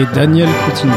Et Daniel Coutinho.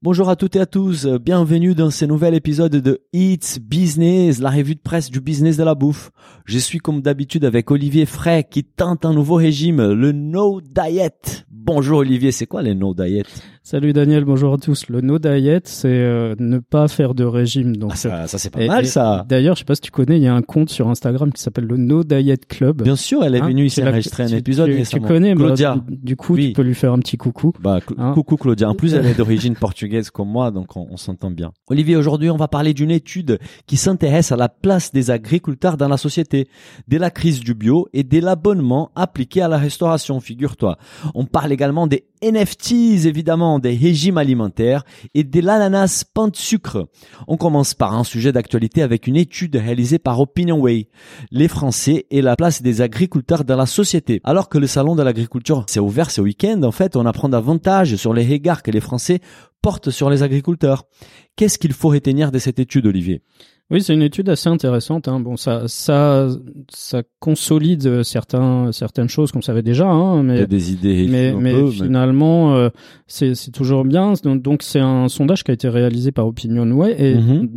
Bonjour à toutes et à tous, bienvenue dans ce nouvel épisode de It's Business, la revue de presse du business de la bouffe. Je suis comme d'habitude avec Olivier Frey qui tente un nouveau régime, le No Diet. Bonjour Olivier, c'est quoi les No Diet? Salut Daniel, bonjour à tous. Le no diet, c'est euh, ne pas faire de régime. Donc ah, ça, ça c'est pas et- mal ça. D'ailleurs, je sais pas si tu connais, il y a un compte sur Instagram qui s'appelle le No Diet Club. Bien sûr, elle est Hein, venue ici enregistrer un épisode tu, connais, Claudia. du, du coup, Oui. tu peux lui faire un petit coucou. Bah, Hein coucou Claudia. En plus, elle est d'origine portugaise comme moi, donc on, on s'entend bien. Olivier, aujourd'hui, on va parler d'une étude qui s'intéresse à la place des agriculteurs dans la société, de la crise du bio et de l'abonnement appliqué à la restauration, figure-toi. On parle également des NFTs, évidemment, des régimes alimentaires et de l'ananas pain de sucre. On commence par un sujet d'actualité avec une étude réalisée par OpinionWay. Les Français et la place des agriculteurs dans la société. Alors que le salon de l'agriculture s'est ouvert ce week-end, en fait, on apprend davantage sur les regards que les Français portent sur les agriculteurs. Qu'est-ce qu'il faut retenir de cette étude, Olivier? Oui, c'est une étude assez intéressante. Hein. Bon, ça, ça, ça consolide euh, certains, certaines choses qu'on savait déjà, hein, Il y mais a des idées mais, un mais peu, finalement, euh, c'est c'est toujours bien. Donc, donc c'est un sondage qui a été réalisé par OpinionWay et Mhm.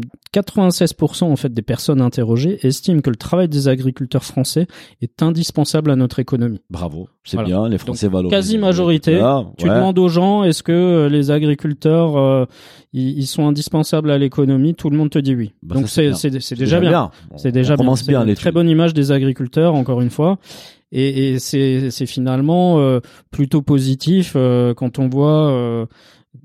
96% en fait des personnes interrogées estiment que le travail des agriculteurs français est indispensable à notre économie. Bravo, c'est Voilà. bien, les Français valorisent. Quasi majorité. Tu demandes aux gens est-ce que euh, les agriculteurs euh, ils, ils sont indispensables à l'économie Tout le monde te dit oui. Bah, donc c'est c'est bien. c'est déjà bien. C'est déjà on une très bonne image des agriculteurs, encore une fois. Et, et c'est finalement euh, plutôt positif euh, quand on voit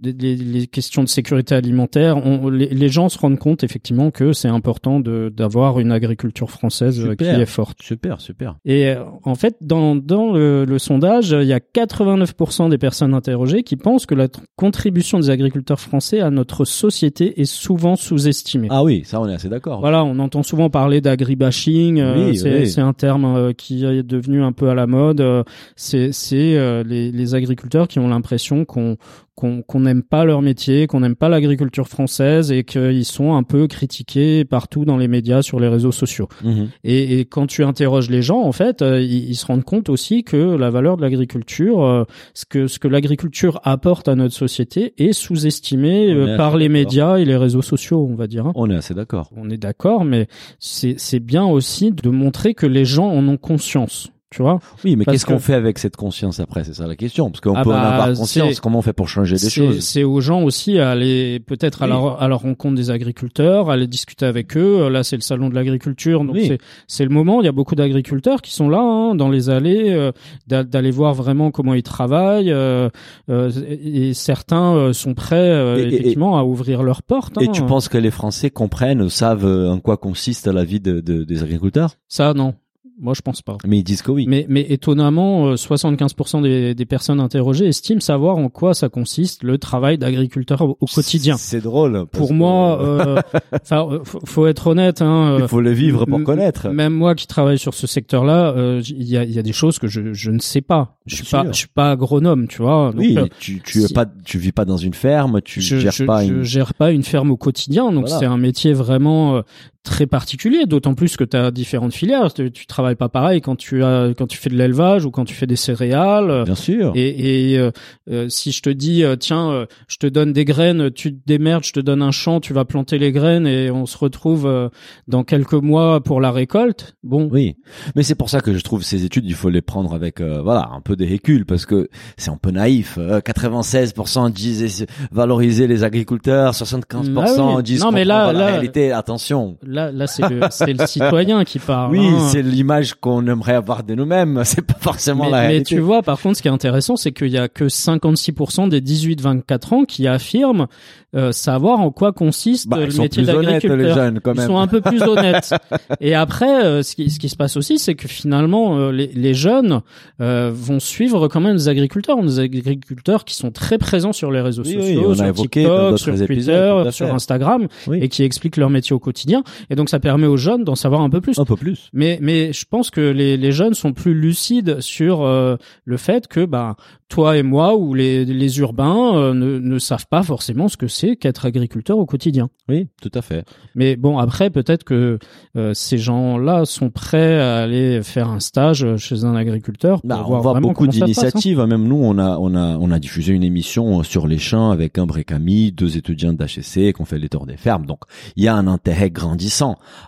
les, les questions de sécurité alimentaire. On, les, les gens se rendent compte effectivement que c'est important de d'avoir une agriculture française euh, qui est forte. Super, super. Et euh, en fait, dans, dans le, le sondage, il y a 89% des personnes interrogées qui pensent que la tr- contribution des agriculteurs français à notre société est souvent sous-estimée. Ah oui, ça on est assez d'accord. Voilà, on entend souvent parler d'agribashing. euh, Oui, c'est oui. un terme euh, qui est devenu un peu à la mode. euh, c'est euh, les agriculteurs qui ont l'impression qu'on qu'on n'aime pas leur métier, qu'on n'aime pas l'agriculture française et qu'ils sont un peu critiqués partout dans les médias, sur les réseaux sociaux. Mhm. Et, et quand tu interroges les gens, en fait, euh, ils, ils se rendent compte aussi que la valeur de l'agriculture, euh, ce que ce que l'agriculture apporte à notre société, est sous-estimé On euh, par les médias et les réseaux sociaux, on va dire. hein. On est assez d'accord. On est d'accord, mais c'est bien aussi de montrer que les gens en ont conscience. Tu vois, Oui, mais qu'est-ce qu'on fait avec cette conscience après C'est ça la question. Parce qu'on Ah peut en bah, avoir conscience. Comment on fait pour changer des choses c'est aux gens aussi à aller peut-être à, la, à la rencontre des agriculteurs, à aller discuter avec eux. Là, c'est le salon de l'agriculture, donc Oui. c'est le moment. Il y a beaucoup d'agriculteurs qui sont là hein, dans les allées, euh, d'a- d'aller voir vraiment comment ils travaillent. euh, euh, et certains sont prêts et- effectivement à ouvrir leurs portes. Et hein. tu penses que les Français comprennent, savent en quoi consiste la vie de, de- des agriculteurs? Ça Non, moi je pense pas. Mais ils disent que oui. Mais, mais étonnamment, euh, 75% des, des personnes interrogées estiment savoir en quoi ça consiste le travail d'agriculteur au, au quotidien. C'est drôle. Pour que- moi, euh, enfin, euh, faut, être honnête. Hein, il faut le vivre pour connaître. Même moi qui travaille sur ce secteur-là, euh, il y, a, y a des choses que je, je ne sais pas. Je suis pas, je suis pas agronome, tu vois. Donc, oui, euh, tu tu si- pas, tu vis pas dans une ferme, tu je, gères je, pas je une. gère pas une ferme au quotidien, donc Voilà. c'est un métier vraiment euh, très particulier. D'autant plus que tu as différentes filières. Tu, tu travailles pas pareil quand tu as quand tu fais de l'élevage ou quand tu fais des céréales. Bien sûr. Et, et euh, euh, si je te dis euh, tiens, euh, je te donne des graines, tu te démerdes, je te donne un champ, tu vas planter les graines et on se retrouve euh, dans quelques mois pour la récolte. Bon, Oui, mais c'est pour ça que je trouve ces études, il faut les prendre avec euh, voilà un peu des reculs parce que c'est un peu naïf. Euh, 96% disent valoriser les agriculteurs, 75% Ah oui. disent Non, mais là- la là- réalité. Attention. là, là, c'est le, le citoyen qui parle. Oui, hein. c'est l'image qu'on aimerait avoir de nous-mêmes. C'est pas forcément mais, la mais réalité. tu vois, par contre, ce qui est intéressant, c'est qu'il y a que 56% des 18-24 ans qui affirment euh, savoir en quoi consiste Bah, le ils sont métier plus honnêtes, les d'agriculteur. jeunes, quand Ils même. sont un peu plus honnêtes. Et après, euh, ce, qui, ce qui se passe aussi, c'est que finalement, euh, les, les jeunes euh, vont suivre quand même des agriculteurs, des agriculteurs qui sont très présents sur les réseaux Oui, sociaux, sur TikTok, sur Twitter, sur. Instagram, Oui. et qui expliquent leur métier au quotidien. Et donc, ça permet aux jeunes d'en savoir un peu plus. Un peu plus. Mais mais je pense que les, les jeunes sont plus lucides sur euh, le fait que bah toi et moi ou les les urbains euh, ne ne savent pas forcément ce que c'est qu'être agriculteur au quotidien. Oui, tout à fait. Mais bon après peut-être que euh, ces gens-là sont prêts à aller faire un stage chez un agriculteur pour Bah, on voir voit vraiment beaucoup hein. d'initiatives. Même nous, on a, on a, on a diffusé une émission sur les champs avec un Brécami, deux étudiants d'HEC qui ont fait les tours des fermes. Donc, il y a un intérêt grandissant.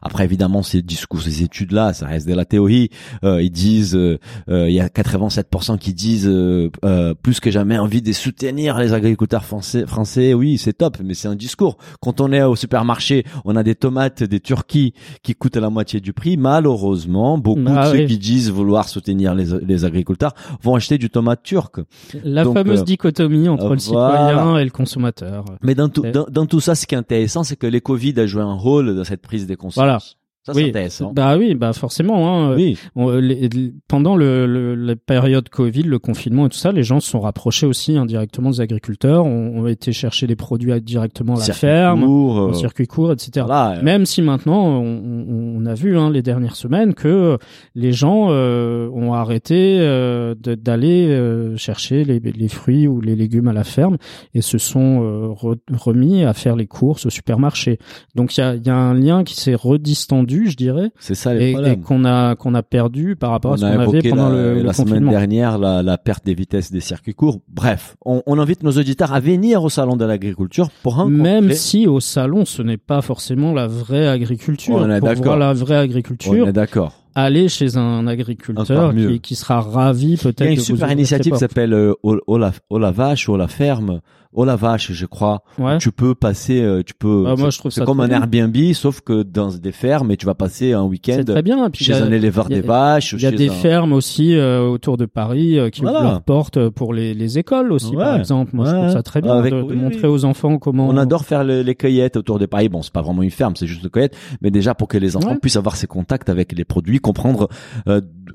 Après, évidemment, ces discours, ces études-là, ça reste de la théorie. Euh, ils disent, euh, euh, il y a 87% qui disent euh, euh, plus que jamais envie de soutenir les agriculteurs français. Français, oui, c'est top, mais c'est un discours. Quand on est au supermarché, on a des tomates des Turquie qui coûtent la moitié du prix. Malheureusement, beaucoup Ah de ceux oui. qui disent vouloir soutenir les, les agriculteurs vont acheter du tomate turc. La Donc, fameuse euh, dichotomie entre le citoyen voilà. et le consommateur. Mais dans tout, dans, dans tout ça, ce qui est intéressant, c'est que les Covid a joué un rôle dans cette prise de conscience. Voilà. Ça, c'est oui, intéressant. bah oui, bah forcément. Hein, oui. On- les- les- pendant le, le- la période Covid, le confinement et tout ça, les gens se sont rapprochés aussi indirectement des agriculteurs, ont, ont été chercher les produits directement à la Circuit ferme, court, en euh, circuit court, etc. voilà. Même si maintenant, on, on- a vu hein, les dernières semaines que les gens euh, ont arrêté euh, d'aller euh, chercher les, les fruits ou les légumes à la ferme et se sont euh, re- remis à faire les courses au supermarché. Donc il y a, il y a un lien qui s'est redistendu, je dirais, C'est ça les et, qu'on a qu'on a perdu par rapport à On ce qu'on avait évoqué pendant la, le, le la semaine dernière la, la perte des vitesses des circuits courts. Bref, on, on invite nos auditeurs à venir au salon de l'agriculture pour rencontrer. Même si au salon, ce n'est pas forcément la vraie agriculture. On est Pour voir la vraie On agriculture, est d'accord. Aller chez un agriculteur qui, qui sera ravi peut-être. Il y a une super initiative qui s'appelle euh, la, au la vache, au la ferme, au la vache, je crois. Ouais. Tu peux passer, euh, tu peux. Ah, moi, c'est- je trouve c'est ça comme un bien. Airbnb, sauf que dans des fermes, et tu vas passer un week-end très bien. Puis, chez a- un éleveur a- des vaches. Il y a des un- fermes aussi euh, autour de Paris euh, qui Voilà. ouvrent leurs portes pour les, les écoles aussi, par exemple. Moi, je Ouais. trouve ça très bien Avec- de, de oui, montrer aux enfants comment. On adore faire le- les cueillettes autour de Paris. Bon, c'est pas vraiment une ferme, c'est juste une cueillette, mais déjà pour que les enfants puissent avoir ces contacts avec les produits, comprendre,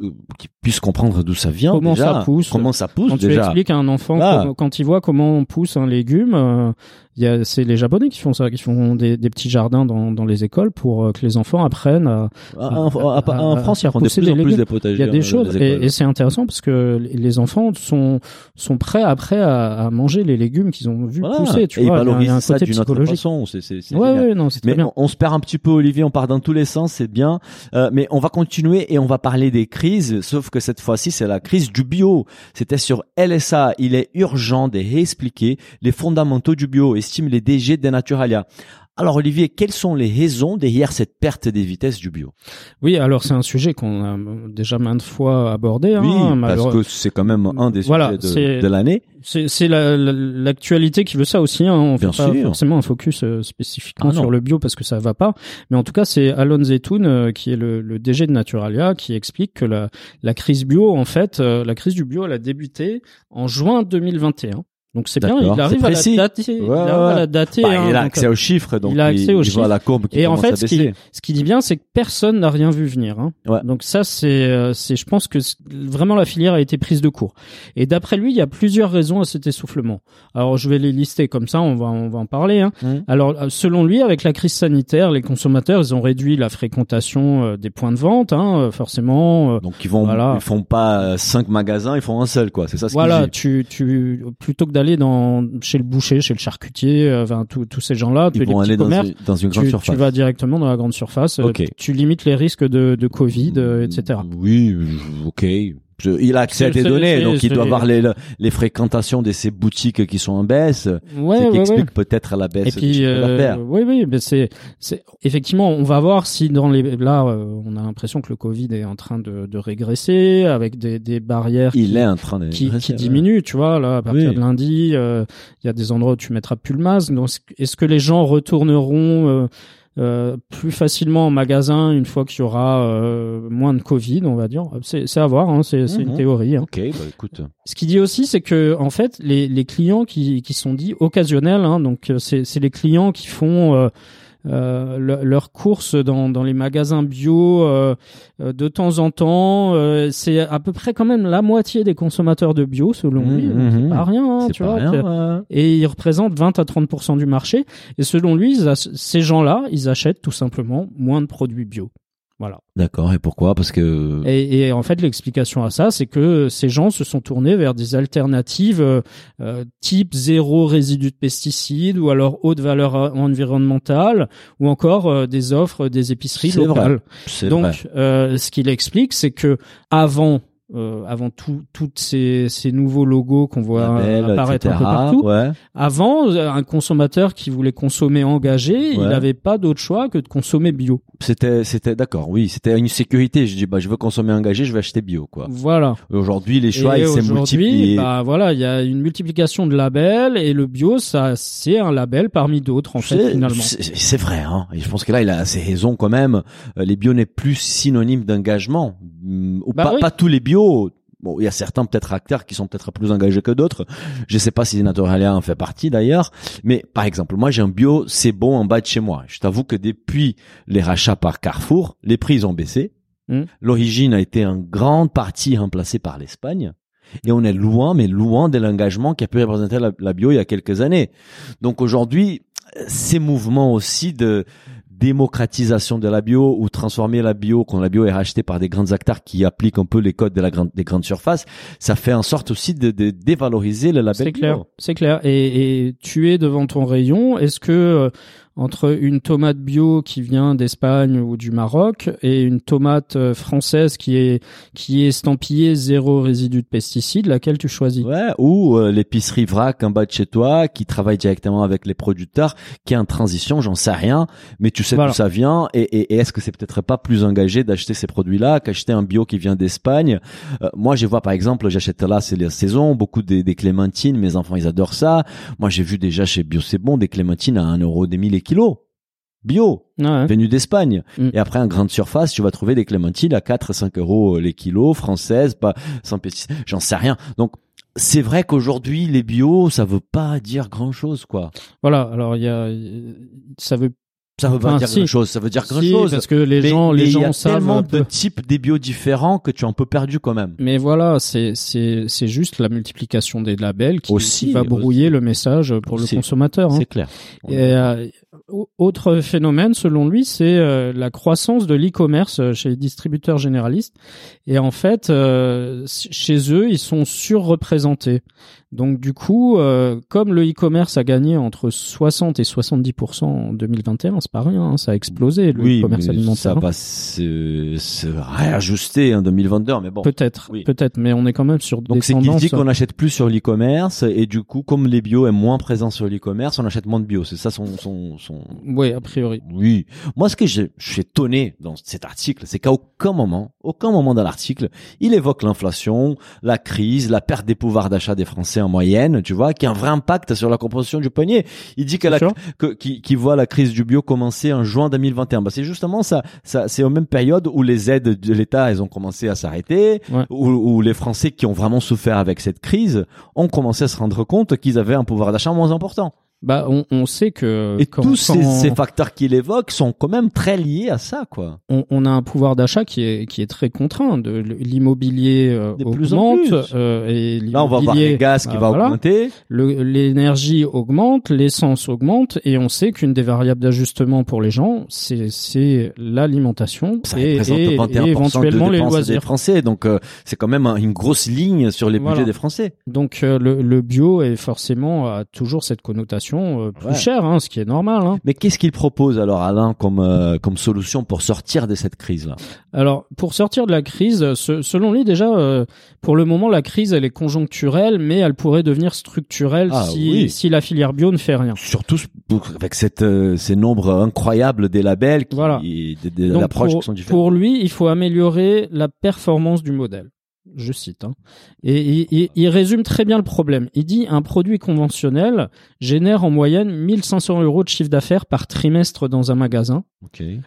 euh, qu'ils puissent comprendre d'où ça vient, Comment déjà, ça pousse. comment ça pousse Quand tu expliques à un enfant Ah. comment- quand il voit comment on pousse un légume, euh, il y a c'est les Japonais qui font ça, qui font des, des petits jardins dans, dans les écoles pour euh, que les enfants apprennent à, Ah, En, en- en- à- France, à ils font de pousser plus des en plus légumes. des potagers. Il y a des euh, choses et, c'est intéressant parce que les enfants sont sont prêts après à, à manger les légumes qu'ils ont vu Voilà. pousser. Tu et vois, ils il y a- il y a valorisent un ça côté d'une autre psychologique. façon. C'est, c'est, Ouais, ouais, non, c'est très Mais bien. on, on se perd un petit peu, Olivier. On part dans tous les sens, c'est bien. Euh, mais on va continuer et on va parler des Sauf que cette fois-ci, c'est la crise du bio. C'était sur LSA. Il est urgent de réexpliquer les fondamentaux du bio, estime les DG de Naturalia. Alors Olivier, quelles sont les raisons derrière cette perte des vitesses du bio? Oui, alors c'est un sujet qu'on a déjà maintes fois abordé. hein, Oui, parce que c'est quand même un des Voilà, sujets de, de l'année. C'est c'est la- la- l'actualité qui veut ça aussi. Hein. On Bien fait pas sûr. forcément un focus euh, spécifiquement Ah sur le bio parce que ça va pas. Mais en tout cas, c'est Alon Zetoun euh, qui est le, le DG de Naturalia qui explique que la, la crise bio, en fait, euh, la crise du bio, elle a débuté en juin 2021. Donc c'est bien, il arrive à la dater. il Ouais, arrive à ouais. la dater. Bah, hein. il a Donc, accès aux chiffres, donc il a accès aux il voit chiffres. la courbe qui Et en fait, ce qui, baisser. ce qui dit bien, c'est que personne n'a rien vu venir. Hein. Ouais. Donc ça, c'est, euh, c'est, je pense que vraiment la filière a été prise de court. Et d'après lui, il y a plusieurs raisons à cet essoufflement. Alors je vais les lister comme ça, on va, on va en parler. Hein. Mhm. Alors euh, selon lui, avec la crise sanitaire, les consommateurs, ils ont réduit la fréquentation euh, des points de vente, hein, euh, forcément. euh, Donc ils vont, Voilà. ils font pas euh, cinq magasins, ils font un seul, quoi. C'est ça ce voilà, dit. tu, tu, plutôt que d'aller dans chez le boucher, chez le charcutier, euh, enfin tous tous ces gens-là, Ils les vont aller dans commerces, une, dans une grande tu, surface. tu vas directement dans la grande surface, euh, Ok. tu limites les risques de, de Covid, euh, etc. Oui, ok. Je- il a accès à C'est- tes c'est- données, c'est- donc il doit c'est- voir les, les fréquentations de ces boutiques qui sont en baisse. Ouais, ce qui ouais, explique peut-être la baisse Et puis, chiffre euh, oui, oui, mais c'est, c'est effectivement, on va voir si dans les là, euh, on a l'impression que le Covid est en train de, de régresser avec des, des barrières Il qui, est en train de qui, qui diminuent, tu vois. Là, à partir Oui. de lundi, euh, il y a des endroits où tu mettras plus le masque. Donc, est-ce que les gens retourneront euh, euh, plus facilement en magasin une fois qu'il y aura euh, moins de Covid, on va dire. C'est c'est à voir, hein, c'est c'est une Mhm. théorie. hein. Ok, bah écoute. Ce qu'il dit aussi, c'est que en fait, les, les clients qui, qui sont dits occasionnels, hein, donc euh, c'est c'est les clients qui font euh, le- leurs courses dans, dans les magasins bio euh, euh, de temps en temps. euh, c'est à peu près quand même la moitié des consommateurs de bio, selon lui. Mhm, donc c'est pas rien, hein, tu pas vois. rien. et ils représentent 20 à 30 du marché. Et selon lui, ils ces gens-là, ils achètent tout simplement moins de produits bio. Voilà. D'accord. Et pourquoi? Parce que. Et, et en fait, l'explication à ça, c'est que ces gens se sont tournés vers des alternatives euh, euh, type zéro résidu de pesticides ou alors haute valeur environnementale ou encore euh, des offres des épiceries C'est vrai. locales. C'est vrai. Donc, euh, ce qu'il explique, c'est que avant euh, avant tout, toutes ces, ces nouveaux logos qu'on voit Label, apparaître etc. un peu partout, Ouais. avant, euh, un consommateur qui voulait consommer engagé, il n'avait pas d'autre choix que de consommer bio. C'était, c'était d'accord. Oui, c'était une sécurité. Je dis, bah, je veux consommer engagé, je vais acheter bio, quoi. Voilà. Aujourd'hui, les choix, et ils s'est multiplié. bah voilà, il y a une multiplication de labels et le bio, ça, c'est un label parmi d'autres en fait finalement. C'est vrai, hein. Et je pense que là, il a assez raison quand même. Euh, Les bio n'est plus synonyme d'engagement. Ou Bah pas, oui. pas tous les bio. Bon, il y a certains peut-être acteurs qui sont peut-être plus engagés que d'autres. Je sais pas si Naturalia en fait partie d'ailleurs. Mais par exemple, moi j'ai un bio, c'est bon en bas de chez moi. Je t'avoue que depuis les rachats par Carrefour, les prix ont baissé. Hmm. L'origine a été en grande partie remplacée par l'Espagne. Et on est loin, mais loin de l'engagement qui a pu représenter la, la bio il y a quelques années. Donc aujourd'hui, ces mouvements aussi de démocratisation de la bio ou transformer la bio quand la bio est rachetée par des grands acteurs qui appliquent un peu les codes de la grande, des grandes surfaces, ça fait en sorte aussi de, de dévaloriser le label C'est clair, c'est clair. Et, et tu es devant ton rayon. Est-ce que euh, entre une tomate bio qui vient d'Espagne ou du Maroc et une tomate euh, française qui est qui est estampillée zéro résidu de pesticides, laquelle tu choisis? Ouais, ou euh, l'épicerie vrac en bas de chez toi qui travaille directement avec les producteurs, qui est en transition, j'en sais rien, mais tu sais Voilà. d'où ça vient et, et, et est-ce que c'est peut-être pas plus engagé d'acheter ces produits-là qu'acheter un bio qui vient d'Espagne? Euh, Moi, je vois par exemple, j'achète là, c'est la saison, beaucoup des, des clémentines, mes enfants ils adorent ça. Moi, j'ai vu déjà chez Bio c'est bon des clémentines à 1 euro des mille kilos. Bio, Ouais. venu d'Espagne. Mm. Et après, en grande surface, tu vas trouver des clémentines à 4 5 euros les kilos, françaises, pas sans pesticides. J'en sais rien. Donc, c'est vrai qu'aujourd'hui, les bio, ça veut pas dire grand chose, quoi. Voilà. Alors il y a, ça veut Ça veut pas dire si. grand chose. Ça veut dire grand si, chose. parce que les Mais- gens, mais les il y a gens savent tellement de types des bio différents que tu es un peu perdu quand même. Mais voilà, c'est c'est c'est juste la multiplication des labels qui, Aussi, qui va brouiller le message pour le consommateur. hein. C'est clair. Et, euh, au- autre phénomène, selon lui, c'est euh, la croissance de l'e-commerce euh, chez les distributeurs généralistes. Et en fait, euh, chez eux, ils sont surreprésentés. Donc du coup, euh, comme le e-commerce a gagné entre 60 et 70% en 2021, c'est pas rien, hein, ça a explosé le oui, e-commerce alimentaire. ça hein. va se, se réajuster en 2022, mais bon. Peut-être, Oui. peut-être, mais on est quand même sur Donc des c'est qu'il tendances. dit qu'on n'achète plus sur l'e-commerce et du coup comme les bio est moins présent sur l'e-commerce, on achète moins de bio. C'est ça son son son. Oui, a priori. Oui. Moi ce que je, je suis étonné dans cet article, c'est qu'à aucun moment, aucun moment dans l'article, il évoque l'inflation, la crise, la perte des pouvoirs d'achat des Français en moyenne, tu vois, qui a un vrai impact sur la composition du panier. Il dit qu'elle a, Bien sûr. que, qui, qui voit la crise du bio commencer en juin 2021. Bah, c'est justement ça, ça c'est aux mêmes périodes où les aides de l'État, elles ont commencé à s'arrêter, Ouais. où, où les Français qui ont vraiment souffert avec cette crise ont commencé à se rendre compte qu'ils avaient un pouvoir d'achat moins important. Bah, on, on sait que Et quand- tous ces, facteurs qu'il évoque sont quand même très liés à ça, quoi. on, on a un pouvoir d'achat qui est qui est très contraint. De l'immobilier euh, plus augmente plus. euh, et Là, on va voir les gaz qui bah, va voilà. augmenter. Le- L'énergie augmente, l'essence augmente, et on sait qu'une des variables d'ajustement pour les gens, c'est c'est l'alimentation Ça et, et- 21% et éventuellement de les dépenses des loisirs. Français. Donc, euh, c'est quand même un- une grosse ligne sur les budgets des Français. Donc euh, le, le bio est forcément a toujours cette connotation euh, plus Ouais. chère, hein, ce qui est normal. Hein. Mais qu'est-ce qu'il propose alors, Alain, comme, euh, comme solution pour sortir de cette crise-là? Alors, pour sortir de la crise, ce- selon lui déjà, euh, pour le moment, la crise, elle est conjoncturelle, mais elle pourrait devenir structurelle Ah, si, oui. si la filière bio ne fait rien. Surtout avec cette, euh, ces nombres incroyables des labels, qui, Voilà. des, approches pour, qui sont différentes. pour lui, il faut améliorer la performance du modèle. Je cite, hein. et il, résume très bien le problème. Il dit un produit conventionnel génère en moyenne 1500 euros de chiffre d'affaires par trimestre dans un magasin,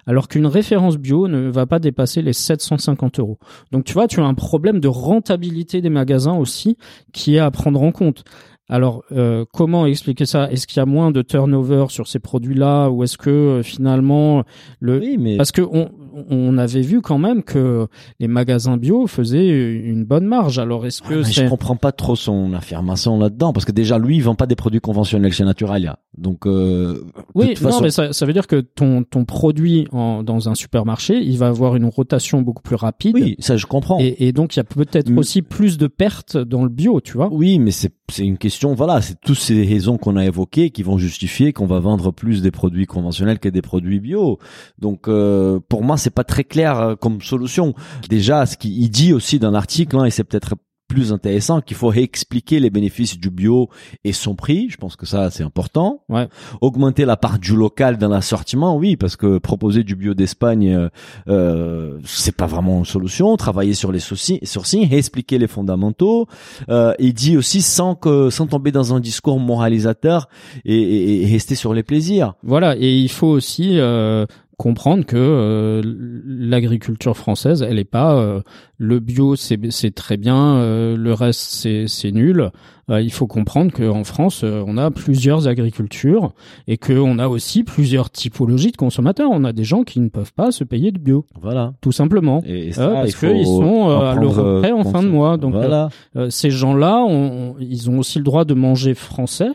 alors qu'une référence bio ne va pas dépasser les 750 euros. Donc tu vois, tu as un problème de rentabilité des magasins aussi qui est à prendre en compte. Alors, euh, comment expliquer ça? Est-ce qu'il y a moins de turnover sur ces produits-là? Ou est-ce que euh, finalement le Oui, mais parce que on, on avait vu quand même que les magasins bio faisaient une bonne marge. Alors est-ce Ouais, que mais c'est je comprends pas trop son affirmation là-dedans parce que déjà lui il vend pas des produits conventionnels chez Naturalia. Donc euh, oui, toute non, façon, mais ça, ça veut dire que ton ton produit en, dans un supermarché, il va avoir une rotation beaucoup plus rapide. oui, ça je comprends. Et, et donc il y a peut-être aussi plus de pertes dans le bio, tu vois. Oui, mais c'est c'est une question. Voilà, c'est toutes ces raisons qu'on a évoquées qui vont justifier qu'on va vendre plus des produits conventionnels que des produits bio. Donc euh, pour moi, c'est pas très clair euh, comme solution. Déjà, ce qu'il il dit aussi dans l'article, hein, et c'est peut-être plus intéressant qu'il faut réexpliquer les bénéfices du bio et son prix. Je pense que ça c'est important. Ouais. Augmenter la part du local dans l'assortiment, oui, parce que proposer du bio d'Espagne, euh, euh, c'est pas vraiment une solution. Travailler sur les sourcils, sourcils, réexpliquer les fondamentaux. Euh, il dit aussi sans que sans tomber dans un discours moralisateur et, et- et rester sur les plaisirs. Voilà, et il faut aussi euh, comprendre que euh, l'agriculture française, elle est pas euh, le bio, c'est très bien, euh, le reste c'est nul. Euh, il faut comprendre qu'en France, euh, on a plusieurs agricultures et qu'on a aussi plusieurs typologies de consommateurs. On a des gens qui ne peuvent pas se payer de bio, Voilà. tout simplement. Et, et Euh, ça, parce qu'ils sont euh, à l'euro près en fin de mois. Donc, voilà. euh, ces gens-là, on- on- ils ont aussi le droit de manger français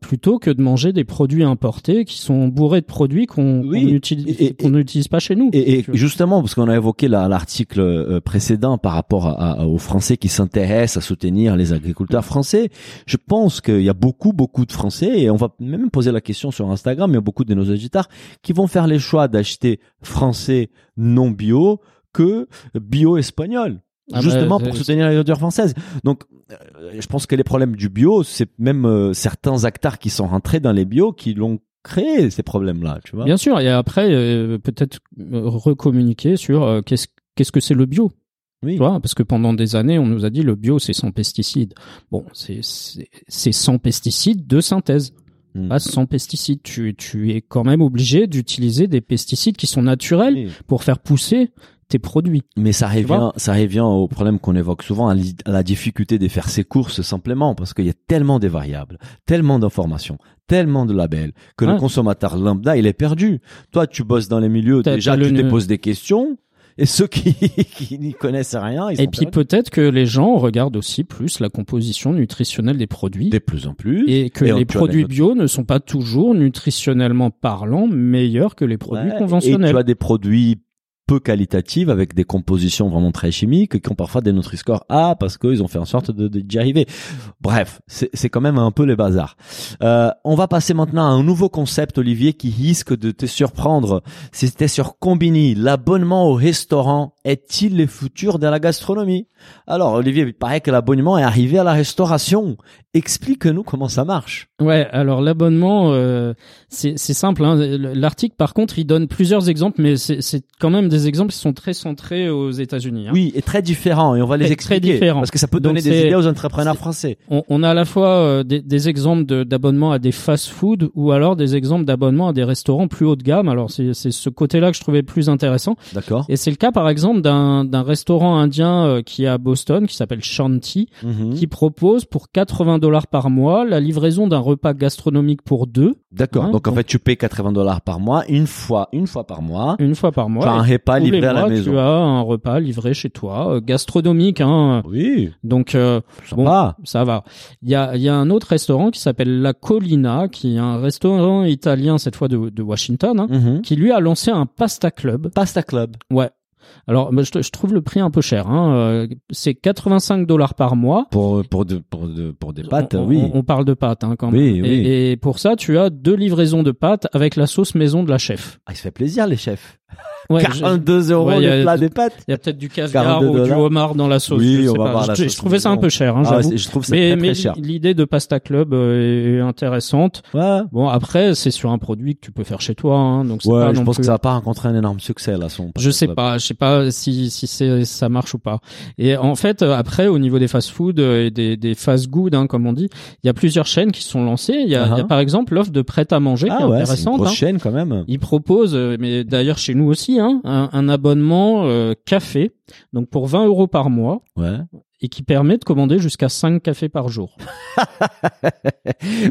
plutôt que de manger des produits importés qui sont bourrés de produits qu'on Oui, n'utilise pas chez nous. Et, justement, parce qu'on a évoqué la- l'article précédent par rapport à- à- aux Français qui s'intéressent à soutenir les agriculteurs français, je pense qu'il y a beaucoup, beaucoup de Français, et on va même poser la question sur Instagram, il y a beaucoup de nos auditeurs qui vont faire les choix d'acheter français non bio que bio espagnol. Ah bah, justement pour soutenir l'agriculture française. Donc, euh, je pense que les problèmes du bio, c'est même euh, certains acteurs qui sont rentrés dans les bio qui l'ont créé ces problèmes-là, tu vois. Bien sûr, et après euh, peut-être recommuniquer sur qu'est-ce qu'est-ce que c'est le bio. Oui. Tu vois, parce que pendant des années, on nous a dit le bio c'est sans pesticides. Bon, c'est sans pesticides de synthèse. Mm. Pas sans pesticides. Tu tu es quand même obligé d'utiliser des pesticides qui sont naturels Oui. pour faire pousser tes produits. Mais ça revient, ça revient au problème qu'on évoque souvent, à, la difficulté de faire ses courses simplement, parce qu'il y a tellement de variables, tellement d'informations, tellement de labels, que le consommateur lambda, il est perdu. Toi, tu bosses dans les milieux, déjà, tu te poses des questions, et ceux qui, qui n'y connaissent rien, ils Et puis peut-être que les gens regardent aussi plus la composition nutritionnelle des produits. de plus en plus. Et que Et les produits bio ne sont pas toujours nutritionnellement parlant meilleurs que les produits Ouais, Et conventionnels. tu as des produits peu qualitatives avec des compositions vraiment très chimiques qui ont parfois des Nutri-Score A parce qu'ils ont fait en sorte de, d'y arriver. Bref, c'est quand même un peu les bazars. Euh, on va passer maintenant à un nouveau concept, Olivier, qui risque de te surprendre. C'était sur Combini. L'abonnement au restaurant est-il le futur de la gastronomie? Alors, Olivier, il paraît que l'abonnement est arrivé à la restauration. Explique-nous comment ça marche. Ouais, alors l'abonnement, euh, c'est simple. Hein. L'article, par contre, il donne plusieurs exemples, mais c'est quand même des exemples qui sont très centrés aux États-Unis. hein. Oui, et très différent, et on va les expliquer. très différent. Parce que ça peut Donc donner des idées aux entrepreneurs français. On, on a à la fois euh, des, des exemples de- d'abonnement à des fast-food ou alors des exemples d'abonnement à des restaurants plus haut de gamme. Alors c'est c'est ce côté-là que je trouvais plus intéressant. D'accord Et c'est le cas, par exemple, d'un d'un restaurant indien euh, qui est à Boston, qui s'appelle Shanti, Mhm. qui propose pour 80 dollars par mois la livraison d'un repas gastronomique pour deux, D'accord. Hein, donc en fait, tu payes 80 dollars par mois, une fois, une fois par mois. une fois par mois. tu as un repas livré à la maison. Tu as un repas livré chez toi, euh, gastronomique. Hein. Oui, Donc euh, bon, sympa. ça va. Il y a, il y a un autre restaurant qui s'appelle La Colina, qui est un restaurant italien cette fois de, de Washington, hein, Mhm. qui lui a lancé un pasta club. Pasta Club. Ouais. Alors, bah, je, trouve le prix un peu cher. Hein. euh, C'est 85 dollars par mois. Pour, pour, de, pour, de, pour des pâtes, on, oui. on- on parle de pâtes hein, quand même. Oui, oui. Et, et pour ça, tu as deux livraisons de pâtes avec la sauce maison de la chef. Ah, il se fait plaisir, les chefs. Ouais, je- 42 euros Ouais, il y a- le plat des pâtes. Il y a peut-être du caviar 42 ou du homard dans la sauce. Oui, je on va voir la Je, sauce je trouvais ça un peu cher, hein, Ah, je trouve ça mais très, mais très cher. l'idée de Pasta Club euh, est intéressante. Ouais. Bon, après, c'est sur un produit que tu peux faire chez toi, hein, donc Ouais, pas je non pense plus... que ça va pas rencontrer un énorme succès là. Son Je sais pas, je sais pas si si c'est ça marche ou pas. Et en fait, euh, après, au niveau des fast-food euh, et des des fast-good, hein, comme on dit, il y a plusieurs chaînes qui se sont lancées. Il y a, il y a Uh-huh. par exemple l'offre de prêt à manger qui Ah est ouais, c'est une intéressante. grosse hein. chaîne quand même. Ils proposent, mais d'ailleurs chez nous aussi, hein, un, abonnement euh, café, donc pour 20 euros par mois, Ouais. Et qui permet de commander jusqu'à 5 cafés par jour.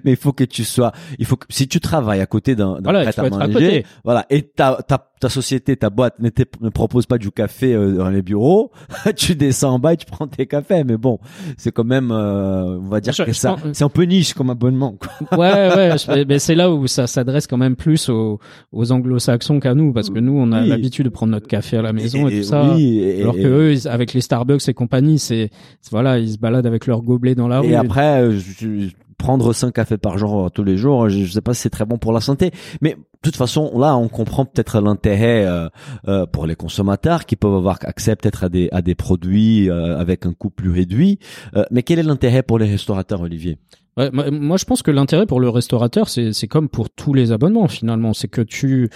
Mais il faut que tu sois, il faut que si tu travailles à côté d'un d'un Voilà, il prêt à être à manger, côté. voilà, et ta ta ta société, ta boîte ne, te- ne propose pas du café euh, dans les bureaux, tu descends en bas et tu prends tes cafés. Mais bon, c'est quand même, euh, on va dire Je- que je ça, pense- c'est un peu niche comme abonnement. Quoi. Ouais, ouais, je- mais c'est là où ça s'adresse quand même plus aux, aux anglo-saxons qu'à nous, parce que nous, on a Oui. l'habitude de prendre notre café à la maison et, Et- tout ça. oui, et- alors que eux, avec les Starbucks et compagnie, c'est- voilà, ils se baladent avec leur gobelet dans la rue. Et après, euh, je- je- prendre 5 cafés par jour euh, tous les jours, je, je sais pas si c'est très bon pour la santé. Mais de toute façon, là, on comprend peut-être l'intérêt euh, euh, pour les consommateurs qui peuvent avoir accès peut-être à des à des produits euh, avec un coût plus réduit. Euh, mais quel est l'intérêt pour les restaurateurs, Olivier? Ouais, moi, moi, je pense que l'intérêt pour le restaurateur, c'est c'est comme pour tous les abonnements finalement, c'est que tu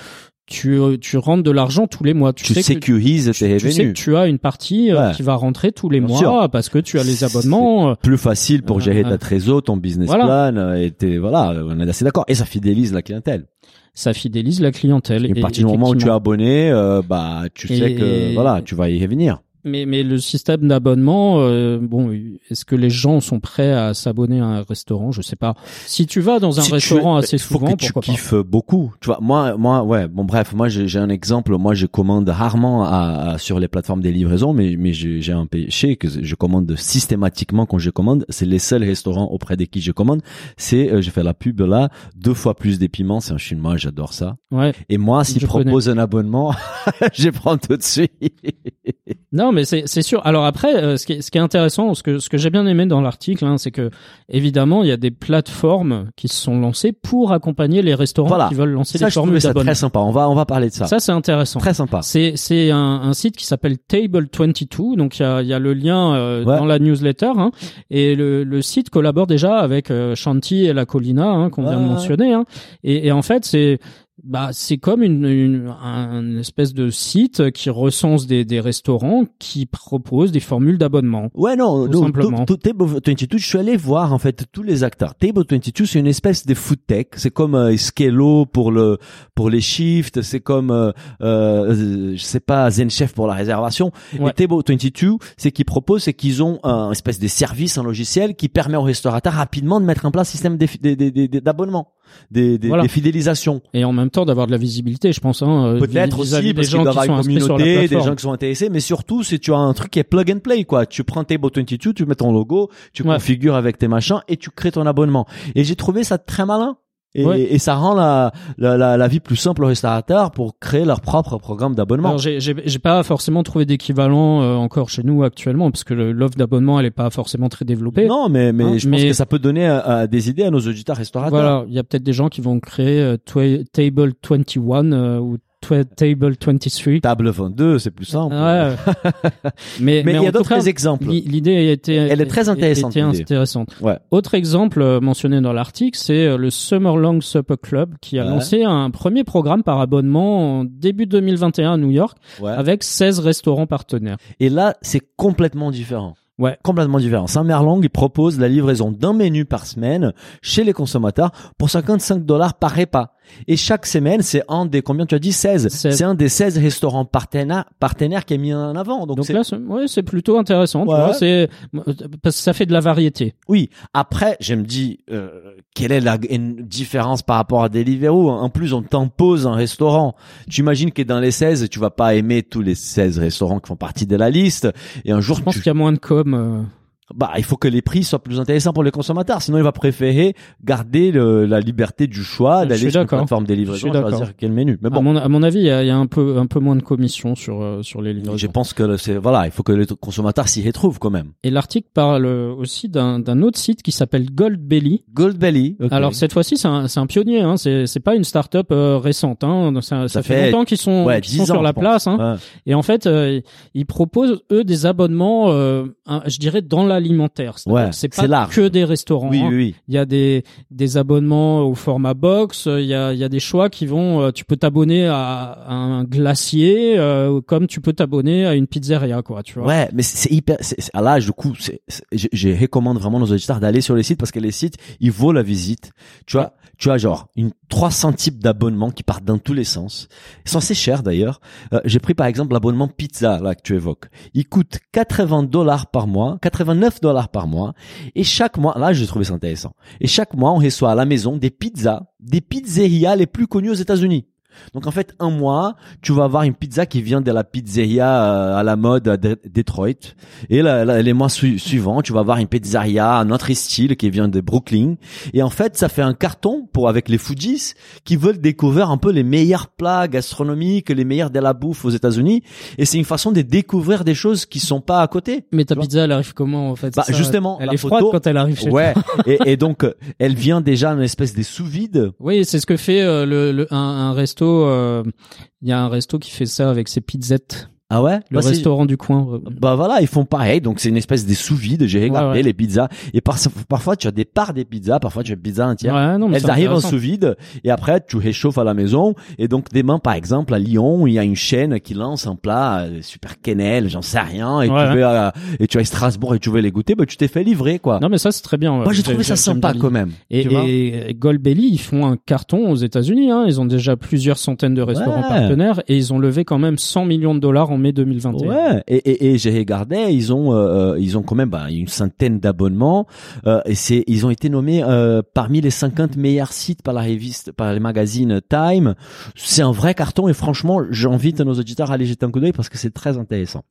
tu tu rentres de l'argent tous les mois. Tu, Tu sais que sécurises tes tu sais que tu as une partie euh, Ouais. qui va rentrer tous les Bien mois sûr. parce que tu as les abonnements. euh, Plus facile pour gérer Euh, ta trésor, ton business voilà. plan, euh, et voilà, on est assez d'accord. Et ça fidélise la clientèle. Ça fidélise la clientèle. Et à partir du moment où tu es abonné, euh, bah, tu sais Et- que voilà, tu vas y revenir. Mais, mais le système d'abonnement, euh, bon, est-ce que les gens sont prêts à s'abonner à un restaurant? Je sais pas. Si tu vas dans un Si restaurant es- assez faut souvent, que tu pas? kiffes beaucoup. Tu vois, moi, moi, ouais. Bon, bref, moi, j'ai un exemple. Moi, je commande rarement à, à- sur les plateformes des livraisons, mais mais j'ai un péché que je commande systématiquement quand je commande. C'est les seuls restaurants auprès de qui je commande. C'est, euh, je fais la pub là, deux fois plus des piments. C'est un chinois, j'adore ça. Ouais. Et moi, s'il Je propose un abonnement, je prends tout de suite. Non, mais c'est sûr. Alors après, euh, ce qui est, ce qui est intéressant, ce que ce que j'ai bien aimé dans l'article, hein, c'est que évidemment, il y a des plateformes qui se sont lancées pour accompagner les restaurants Voilà. qui veulent lancer ça, des formules ça d'abonnement. très sympa. On va on va parler de ça. Ça, c'est intéressant. Très sympa. C'est c'est un, un site qui s'appelle Table22, donc il y a, il y a le lien euh, Ouais. dans la newsletter, hein, et le, le site collabore déjà avec euh, Shanti et la Colina hein, qu'on vient de mentionner, hein, et, et en fait c'est bah c'est comme une, une, un espèce de site qui recense des, des restaurants qui proposent des formules d'abonnement. Ouais, non, Tout simplement. tout- tout- Table 22, je suis allé voir, en fait, tous les acteurs. Table 22, c'est une espèce de food tech. C'est comme euh, Skello pour le, pour les shifts. C'est comme, euh, euh, je sais pas, ZenChef pour la réservation. Ouais. Et Table 22, c'est qu'ils proposent, c'est qu'ils ont un espèce de service, un logiciel qui permet aux restaurateurs rapidement de mettre en place un système d'abonnement, des, des, Voilà. des fidélisations. Et en même temps d'avoir de la visibilité, je pense. Hein, euh, Peut-être aussi des parce qu'il gens doit qui avoir sont une communauté, des gens qui sont intéressés, mais surtout si tu as un truc qui est plug and play quoi. Tu prends Table 22, tu mets ton logo, tu Ouais. configures avec tes machins et tu crées ton abonnement. Et j'ai trouvé ça très malin. Et, Ouais. et ça rend la, la, la, la vie plus simple aux restaurateurs pour créer leur propre programme d'abonnement. Alors j'ai pas forcément trouvé d'équivalent euh, encore chez nous actuellement parce que l'offre d'abonnement elle est pas forcément très développée. Non, mais, mais Hein, je pense que ça peut donner euh, des idées à nos auditeurs restaurateurs. Voilà, il y a peut-être des gens qui vont créer euh, Table 21 euh, ou Table 23. Table 22, c'est plus simple. Ouais. mais Mais il y a d'autres exemples. l'i- L'idée été Elle est très intéressante, était intéressante. Ouais. Autre exemple euh, mentionné dans l'article, c'est euh, le Summer Long Supper Club qui a Ouais. lancé un premier programme par abonnement en début 2021 à New York avec 16 restaurants partenaires. Et là, c'est complètement différent. Ouais. Complètement différent. Saint-Merlang, propose la livraison d'un menu par semaine chez les consommateurs pour 55 dollars par repas. Et chaque semaine, c'est un des, combien tu as dit? 16. 16. C'est un des 16 restaurants partenaires, partenaires qui est mis en avant. Donc, Donc c'est- là, c'est- ouais, c'est plutôt intéressant. tu Ouais. vois, c'est parce que ça fait de la variété. oui. Après, je me dis, euh, quelle est la différence par rapport à Deliveroo? En plus, on t'impose un restaurant. Tu imagines que dans les 16, tu vas pas aimer tous les 16 restaurants qui font partie de la liste. Et un jour, Je pense tu qu'il y a moins de com. euh, bah, il faut que les prix soient plus intéressants pour les consommateurs. Sinon, il va préférer garder le- la liberté du choix d'aller sur une plateforme de Je livraison, suis d'accord. choisir quel menu? Mais À bon, mon, à mon avis, il y a, il y a un peu un peu moins de commission sur euh, sur les livraisons. je pense que c'est voilà, il faut que les consommateurs s'y retrouvent quand même. Et l'article parle aussi d'un d'un autre site qui s'appelle Goldbelly. Goldbelly. ok. Alors cette fois-ci, c'est un, c'est un pionnier. Hein. C'est c'est pas une start-up euh, récente. Hein. Ça, ça, fait, fait, longtemps qu'ils sont, ouais, qu'ils sont 10 ans, sur la place. Hein. Ouais. Et en fait, euh, ils proposent eux des abonnements, euh, un- je dirais dans l'alimentaire. Ouais, que c'est c'est pas large. que des restaurants. Oui, hein. oui, oui. Il y a des des abonnements au format box. Il y a il y a des choix qui vont. euh, Tu peux t'abonner à, un glacier, euh, comme tu peux t'abonner à une pizzeria, quoi. Tu vois. Ouais, mais c'est hyper. ah là, du coup, c'est- je, je recommande vraiment nos auditeurs d'aller sur les sites parce que les sites, ils vaut la visite. Tu vois, tu as genre une 300 types d'abonnements qui partent dans tous les sens. Ils sont assez chers d'ailleurs. Euh, j'ai pris par exemple l'abonnement pizza là que tu évoques. Il coûte 80 dollars par mois, 89 dollars par mois. Et chaque mois, là, j'ai trouvé ça intéressant. Et chaque mois, on reçoit à la maison des pizzas, des pizzerias les plus connues aux États-Unis. Donc en fait, un mois, tu vas avoir une pizza qui vient de la pizzeria euh, à la mode à Detroit. Et là, là, les mois su- suivants, tu vas avoir une pizzeria à notre style qui vient de Brooklyn. Et en fait, ça fait un carton pour avec les foodies qui veulent découvrir un peu les meilleurs plats gastronomiques, les meilleurs de la bouffe aux États-Unis. Et c'est une façon de découvrir des choses qui sont pas à côté. Mais ta pizza, elle arrive comment en fait? Bah, ça justement, elle la est photo- froide quand elle arrive chez Ouais. toi. et, et donc, euh, elle vient déjà d'une espèce de sous-vide. Oui, c'est ce que fait euh, le, le- un, un resto. Euh, Il y a un resto qui fait ça avec ses pizzettes. Ah ouais? Le Bah, restaurant du coin. euh, Bah voilà, ils font pareil, donc c'est une espèce de sous-vide, j'ai regardé Ouais, ouais. les pizzas, et par- parfois tu as des parts des pizzas, parfois tu as des pizzas entières. Ouais, non, mais Elles arrivent en sous-vide et après tu réchauffes à la maison et donc demain par exemple à Lyon il y a une chaîne qui lance un plat euh, super quenelle j'en sais rien et tu vas à, et tu vas à Strasbourg et tu veux les goûter bah tu t'es fait livrer quoi. Non, mais ça c'est très bien. Moi j'ai trouvé ça sympa quand même. Et, et Goldbelly, ils font un carton aux États-Unis. Hein. Ils ont déjà plusieurs centaines de restaurants partenaires et ils ont levé quand même 100 millions de dollars en mai 2021. Ouais, et, et, et j'ai regardé, ils ont euh, ils ont quand même bah, une centaine d'abonnements euh, et c'est ils ont été nommés euh, parmi les 50 meilleurs sites par la revue par les magazines Time. C'est un vrai carton et franchement, j'invite nos auditeurs à aller jeter un coup d'œil parce que c'est très intéressant.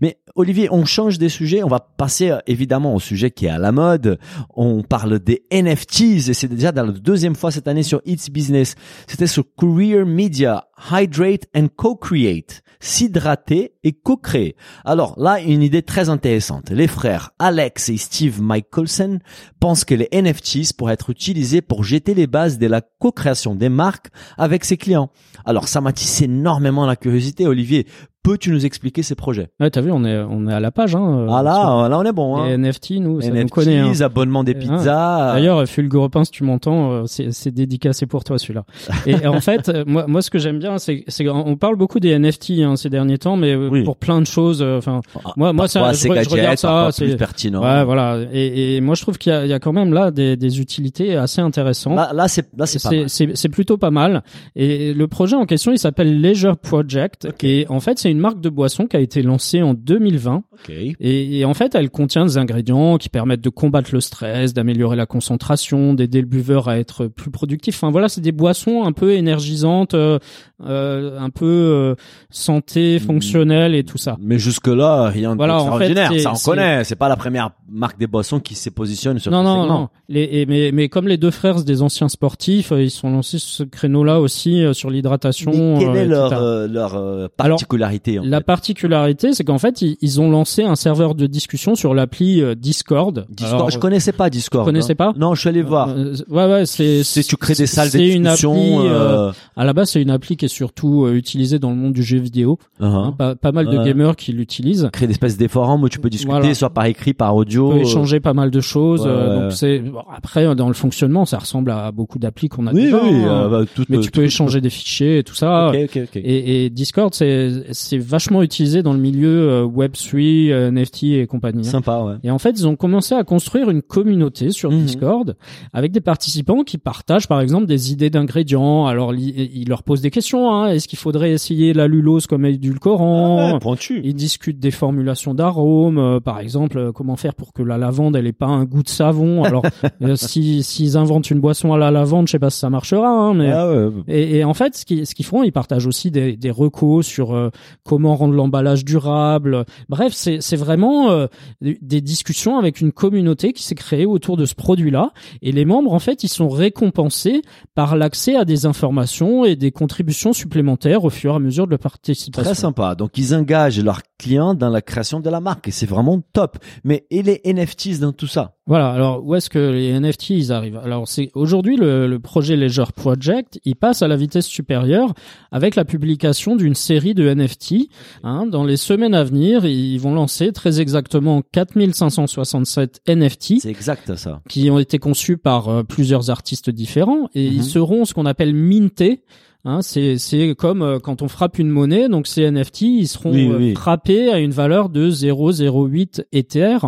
Mais Olivier, on change des sujets, on va passer euh, évidemment au sujet qui est à la mode. On parle des NFTs et c'est déjà dans la deuxième fois cette année sur It's Business. C'était sur Career Media, Hydrate and Co-Create, s'hydrater et co-créer. Alors là, une idée très intéressante. Les frères Alex et Steve Michelson pensent que les NFTs pourraient être utilisés pour jeter les bases de la co-création des marques avec ses clients. Alors ça m'a tissé énormément la curiosité. Olivier, peux-tu nous expliquer ces projets? Ouais, t'as vu, on est on est à la page. Hein, Ah sur là, là on est bon. Hein. NFT, nous, ça nous NFTs, connaît. hein. abonnement des Hein. pizzas. D'ailleurs, Fulguropin, si tu m'entends, euh, c'est c'est dédicacé pour toi celui-là. Et en fait, euh, moi, moi, ce que j'aime bien, c'est c'est on parle beaucoup des NFT hein, ces derniers temps, mais euh, Oui. pour plein de choses. euh, Enfin, Ah, moi, moi, ça, je, je regarde ça. c'est- plus pertinent. Ouais, voilà. Et, et moi, je trouve qu'il y a, il y a quand même là des, des utilités assez intéressantes. Là, là c'est là c'est pas mal. C'est c'est plutôt pas mal. Et le projet en question, il s'appelle Leisure Project. Et en fait, c'est une marque de boisson qui a été lancée en 2020. Ok. Et, et en fait, elle contient des ingrédients qui permettent de combattre le stress, d'améliorer la concentration, d'aider le buveur à être plus productif. Enfin voilà, c'est des boissons un peu énergisantes, euh, euh, un peu euh, santé, Mm. fonctionnelle et tout ça. Mais jusque là, rien Voilà, en d'extraordinaire. fait, c'est- ça on connaît. C'est pas la première marque des boissons qui se positionne sur Non, ce non, segment. non. Les, et- mais, mais comme les deux frères, des anciens sportifs, ils sont lancés sur ce créneau-là aussi sur l'hydratation. Quelle est leur etc. leur Alors, particularité en La fait particularité, c'est qu'en fait, ils, ils ont lancé un serveur de discussion sur l'appli euh, Discord. Discord, Alors, je connaissais pas Discord. Tu connaissais hein. pas Non, je suis allé voir. euh, ouais, ouais, c'est C'est tu crées des salles de c'est une discussion. appli, euh, euh, À la base, c'est une appli qui est surtout euh, utilisée dans le monde du jeu vidéo. uh-huh. hein, pas, pas mal de gamers qui l'utilisent. Créer des espèces forums où tu peux discuter, Voilà. soit par écrit, par Tu audio. peux euh, échanger pas mal de choses. ouais, euh, donc c'est bon, après dans le fonctionnement, ça ressemble à beaucoup d'applis qu'on a Oui, déjà. oui. hein. euh, bah, tout- mais tout- tu peux tout- échanger des fichiers et tout ça. Ok, ok, ok. Et, et Discord, c'est c'est vachement utilisé dans le milieu euh, Web3, euh, NFT et compagnie. hein. Sympa, ouais. Et en fait, ils ont commencé à construire une communauté sur Mhm. Discord avec des participants qui partagent, par exemple, des idées d'ingrédients. Alors, ils leur posent des questions. Hein. Est-ce qu'il faudrait essayer la lulose comme édulcorant? Ah ouais, pointu. Ils discutent des formulations d'arômes, euh, par exemple, euh, comment faire pour que la lavande elle ait pas un goût de savon. Alors, euh, si s'ils inventent une boisson à la lavande, je sais pas si ça marchera, hein, mais Ah ouais. et, et en fait, ce qu'ils ce qu'ils font, ils partagent aussi des, des recos sur euh, comment rendre l'emballage durable. Bref, c'est vraiment euh, des discussions avec une communauté qui s'est créée autour de ce produit-là. Et les membres, en fait, ils sont récompensés par l'accès à des informations et des contributions supplémentaires au fur et à mesure de leur participation. Très sympa. Donc ils engagent leurs clients dans la création de la marque et c'est vraiment top. Mais et les NFTs dans tout ça? Voilà. Alors où est-ce que les NFT ils arrivent? Alors c'est aujourd'hui le, le projet Ledger Project, il passe à la vitesse supérieure avec la publication d'une série de NFT. Hein, dans les semaines à venir, ils vont lancer très exactement 4567 NFT C'est exact ça. qui ont été conçus par euh, plusieurs artistes différents et Mhm. ils seront ce qu'on appelle mintés. Hein, c'est comme euh, quand on frappe une monnaie, donc ces NFT ils seront Oui, oui, euh, frappés à une valeur de 0,08 Ether,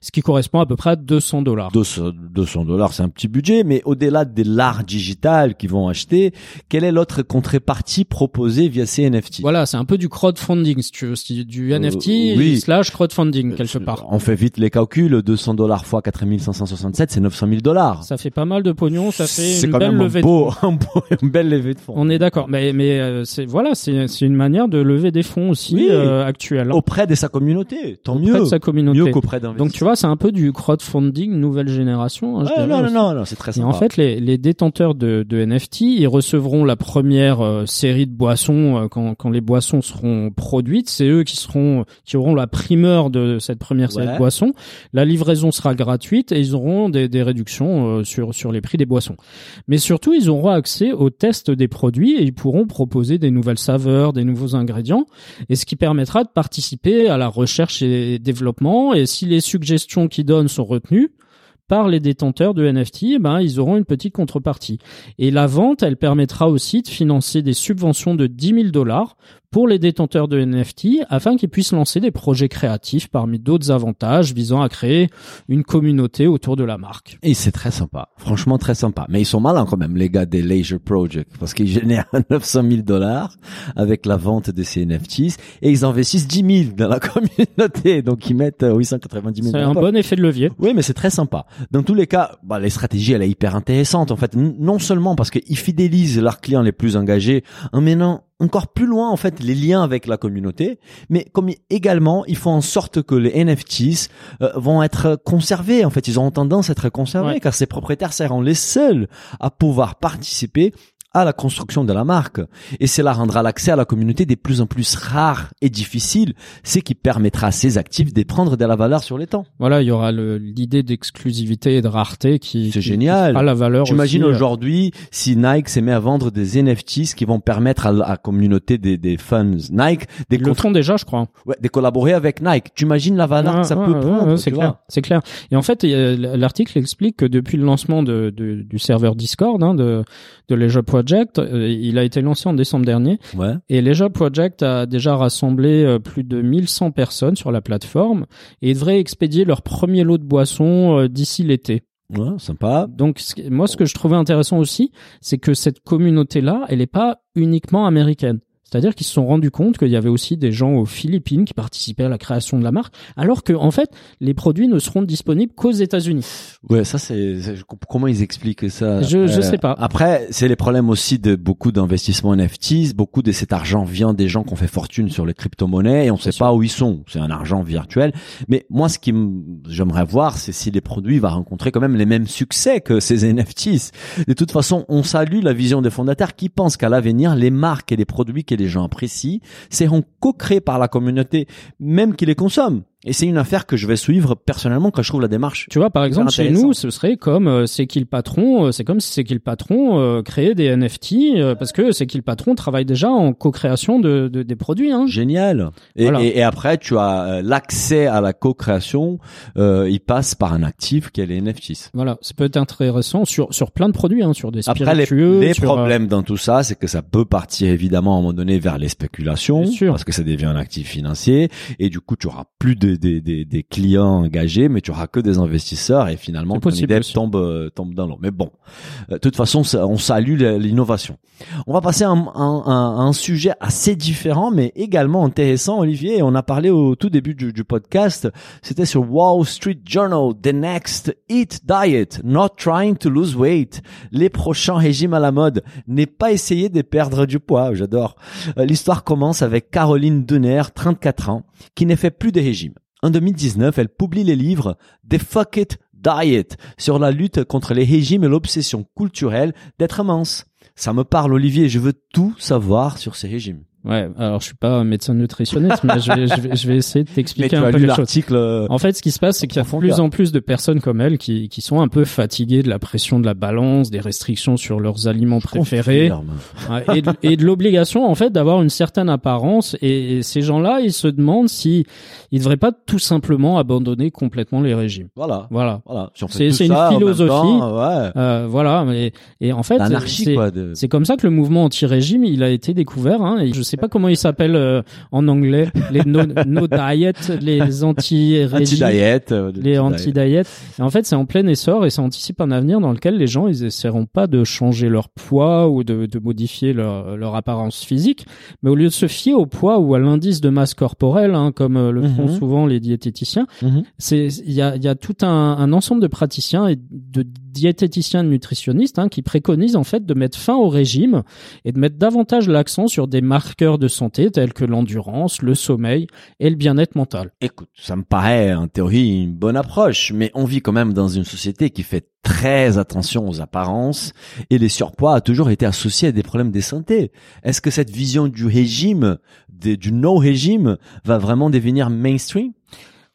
ce qui correspond à peu près à 200 dollars. 200 200 dollars, c'est un petit budget, mais au-delà de l'art digital qu'ils vont acheter, quelle est l'autre contrepartie proposée via ces NFT Voilà, c'est un peu du crowdfunding, si tu veux, du Euh, NFT oui. slash crowdfunding quelque part. On fait vite les calculs, 200 dollars fois 4567, c'est 900 000 dollars. Ça fait pas mal de pognon, ça fait une quand belle même un levée de beau, un beau- une belle levée de fonds. On est d'accord, mais mais euh, c'est voilà, c'est c'est une manière de lever des fonds aussi Oui. euh, actuelle. Auprès de sa communauté, tant auprès mieux. de sa communauté. Mieux qu'auprès. Donc tu vois, c'est un peu du crowdfunding nouvelle génération. hein, Ouais, dirais non, non, non, non, c'est très Et sympa. en fait, les, les détenteurs de, de NFT, ils recevront la première euh, série de boissons euh, quand, quand les boissons seront produites. C'est eux qui seront, qui auront la primeur de cette première série Ouais. de boissons. La livraison sera gratuite et ils auront des, des réductions euh, sur sur les prix des boissons. Mais surtout, ils auront accès au test des produits et ils pourront proposer des nouvelles saveurs, des nouveaux ingrédients, et ce qui permettra de participer à la recherche et développement. Et si les suggestions qu'ils donnent sont retenues par les détenteurs de NFT, eh ben, ils auront une petite contrepartie. Et la vente, elle permettra aussi de financer des subventions de 10 000 dollars pour les détenteurs de NFT afin qu'ils puissent lancer des projets créatifs parmi d'autres avantages visant à créer une communauté autour de la marque. Et c'est très sympa. Franchement, très sympa. Mais ils sont malins quand même, les gars des Leisure Project, parce qu'ils génèrent 900 000 dollars avec la vente de ces NFTs et ils investissent 10 000 dans la communauté. Donc ils mettent euh, 890 000 C'est un bon effet de levier. Oui, mais c'est très sympa. Dans tous les cas, bah, les stratégies, elle est hyper intéressante. En fait, non seulement parce qu'ils fidélisent leurs clients les plus engagés en menant encore plus loin, en fait, les liens avec la communauté, mais comme également, ils font en sorte que les NFTs euh, vont être conservés. En fait, ils ont tendance à être conservés Ouais. car ces propriétaires seront les seuls à pouvoir participer à la construction de la marque. Et cela rendra l'accès à la communauté de plus en plus rare et difficile, ce qui permettra à ces actifs de prendre de la valeur sur les temps. Voilà, il y aura l'idée d'exclusivité et de rareté qui, C'est génial. qui la valeur. J'imagine euh, aujourd'hui si Nike s'est mis à vendre des NFTs qui vont permettre à la communauté des, des fans Nike de, Ils le font déjà, je crois. ouais, de collaborer avec Nike. Tu imagines la valeur Ouais, que ça ouais, peut prendre c'est clair, c'est clair. Et en fait, l'article explique que depuis le lancement de, de- du serveur Discord hein, de, de Leisure Project, euh, il a été lancé en décembre dernier. Ouais. Et Leisure Project a déjà rassemblé euh, plus de 1100 personnes sur la plateforme et ils devraient expédier leur premier lot de boissons euh, d'ici l'été. Ouais, sympa. Donc moi, ce que je trouvais intéressant aussi, c'est que cette communauté-là, elle n'est pas uniquement américaine. C'est-à-dire qu'ils se sont rendus compte qu'il y avait aussi des gens aux Philippines qui participaient à la création de la marque, alors que en fait, les produits ne seront disponibles qu'aux États-Unis. Ouais, ça c'est comment ils expliquent ça. Je- je sais pas. Après, c'est les problèmes aussi de beaucoup d'investissements NFTs. Beaucoup de cet argent vient des gens qui ont fait fortune sur les crypto-monnaies et on sait pas où ils sont. C'est un argent virtuel. Mais moi, ce qui j'aimerais voir, c'est si les produits vont rencontrer quand même les mêmes succès que ces NFTs. De toute façon, on salue la vision des fondateurs qui pensent qu'à l'avenir, les marques et les produits que les gens apprécient seront co-créés par la communauté, même qui les consomment. Et c'est une affaire que je vais suivre personnellement quand je trouve la démarche Tu vois, par exemple, chez nous, ce serait comme euh, C'est qui le patron euh, C'est comme si C'est qui le patron euh, créait des NFT euh, parce que C'est qui le patron travaille déjà en co-création de, de- des produits. Hein. Génial. Et, Voilà. et, et après, tu as euh, l'accès à la co-création. Euh, il passe par un actif qui est les NFTs. Voilà, ça peut être intéressant sur sur plein de produits, hein, sur des Après, les, spiritueux. les sur, problèmes dans tout ça, c'est que ça peut partir évidemment à un moment donné vers les spéculations, Bien sûr. parce que ça devient un actif financier, et du coup, tu auras plus de des, des, des, des clients engagés, mais tu auras que des investisseurs et finalement ton idée tombe euh, tombe dans l'eau. Mais bon, euh, de toute façon, on salue l'innovation. On va passer à un, sujet assez différent, mais également intéressant, Olivier. On a parlé au tout début du, du podcast. C'était sur Wall Street Journal, The Next Eat Diet, Not Trying to Lose Weight. Les prochains régimes à la mode. N'est pas essayer de perdre du poids. J'adore. Euh, L'histoire commence avec Caroline Denner, 34 ans, qui ne fait plus de régime. En 2019, elle publie les livres The Fuck It Diet sur la lutte contre les régimes et l'obsession culturelle d'être mince. Ça me parle, Olivier. Je veux tout savoir sur ces régimes. Ouais, alors je suis pas un médecin nutritionniste, mais je vais, je vais, je vais essayer de t'expliquer un peu l'article. euh, En fait, ce qui se passe, c'est qu'il y a de plus en plus de personnes comme elle qui, qui sont un peu fatiguées de la pression de la balance, des restrictions sur leurs aliments préférés ouais, et de, l'obligation en fait d'avoir une certaine apparence. Et, et ces gens-là, ils se demandent si ils devraient pas tout simplement abandonner complètement les régimes. Voilà. Voilà. Voilà. C'est- une philosophie. temps, ouais. Euh, voilà. Et en fait, c'est-. De... c'est comme ça que le mouvement anti-régime, il a été découvert. Hein, et je sais pas comment il s'appelle euh, en anglais, les no, no diet, les anti-régimes, Anti-diet. euh, de- les anti-diet. anti-diet. Et en fait, c'est en plein essor et ça anticipe un avenir dans lequel les gens, ils essaieront pas de changer leur poids ou de, de modifier leur, leur apparence physique, mais au lieu de se fier au poids ou à l'indice de masse corporelle, hein, comme euh, le font Mhm. souvent les diététiciens, Mhm. c'est il y a, il y a tout un, un ensemble de praticiens et de diététiciens nutritionnistes hein, qui préconisent en fait de mettre fin au régime et de mettre davantage l'accent sur des marqueurs de santé tels que l'endurance, le sommeil et le bien-être mental. Écoute, ça me paraît en théorie une bonne approche, mais on vit quand même dans une société qui fait très attention aux apparences et les surpoids a toujours été associé à des problèmes de santé. Est-ce que cette vision du régime, du no-régime, va vraiment devenir mainstream?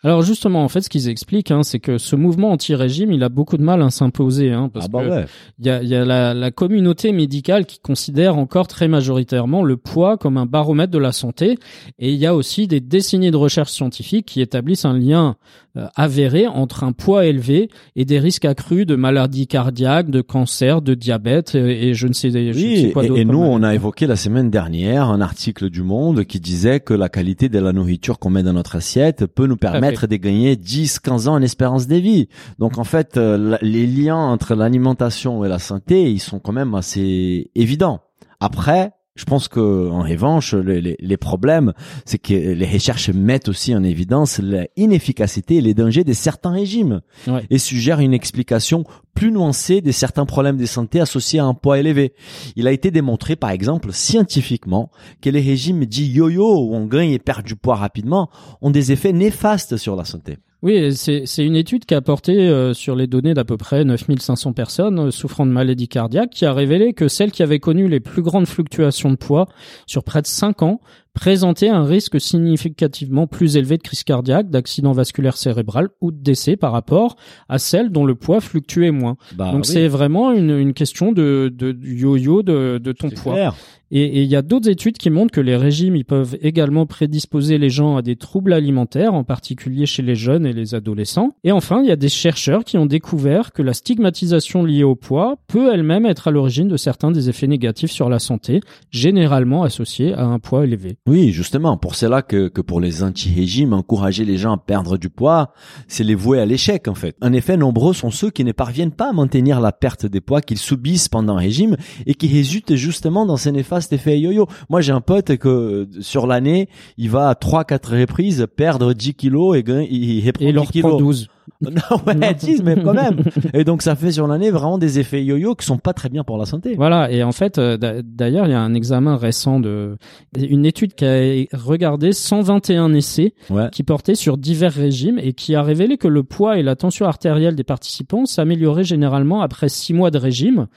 Alors justement, en fait, ce qu'ils expliquent, hein, c'est que ce mouvement anti-régime, il a beaucoup de mal à s'imposer, hein, parce Ah bah que ouais. il y a, y a la, la communauté médicale qui considère encore très majoritairement le poids comme un baromètre de la santé, et il y a aussi des décennies de recherches scientifiques qui établissent un lien euh, avéré entre un poids élevé et des risques accrus de maladies cardiaques, de cancer, de diabète et, et je ne sais, je ne sais Oui, quoi d'autre. et nous, on a évoqué la semaine dernière un article du Monde qui disait que la qualité de la nourriture qu'on met dans notre assiette peut nous permettre de gagner 10, 15 ans en espérance de vie. Donc en fait, euh, les liens entre l'alimentation et la santé, ils sont quand même assez évidents. Après, je pense que en revanche, les, les- les problèmes, c'est que les recherches mettent aussi en évidence l'inefficacité et les dangers de certains régimes Ouais. et suggèrent une explication plus nuancée de certains problèmes de santé associés à un poids élevé. Il a été démontré, par exemple, scientifiquement, que les régimes dits yo-yo, où on gagne et perd du poids rapidement, ont des effets néfastes sur la santé. Oui, c'est une étude qui a porté euh, sur les données d'à peu près 9500 personnes euh, souffrant de maladies cardiaques qui a révélé que celles qui avaient connu les plus grandes fluctuations de poids sur près de 5 ans présentaient un risque significativement plus élevé de crise cardiaque, d'accident vasculaire cérébral ou de décès par rapport à celles dont le poids fluctuait moins. Bah, Donc oui, c'est vraiment une, une question de, yo-yo de, de ton poids. clair. Et il y a d'autres études qui montrent que les régimes ils peuvent également prédisposer les gens à des troubles alimentaires, en particulier chez les jeunes et les adolescents. Et enfin, il y a des chercheurs qui ont découvert que la stigmatisation liée au poids peut elle-même être à l'origine de certains des effets négatifs sur la santé, généralement associés à un poids élevé. Oui, justement, pour cela que, que pour les anti-régimes, encourager les gens à perdre du poids, c'est les vouer à l'échec en fait. En effet, nombreux sont ceux qui ne parviennent pas à maintenir la perte des poids qu'ils subissent pendant un régime et qui résultent justement dans ces néfastes effets yo-yo. Moi, j'ai un pote que sur l'année, il va à 3-4 reprises perdre 10 kilos et gagne- il reprend Et il 10 en reprend kilos. 12. non, ouais, 10, mais quand même. Et donc, ça fait sur l'année vraiment des effets yo-yo qui sont pas très bien pour la santé. Voilà, et en fait, euh, d'a- d'ailleurs, il y a un examen récent de une étude qui a regardé 121 essais Ouais. qui portait sur divers régimes et qui a révélé que le poids et la tension artérielle des participants s'amélioraient généralement après six mois de régime,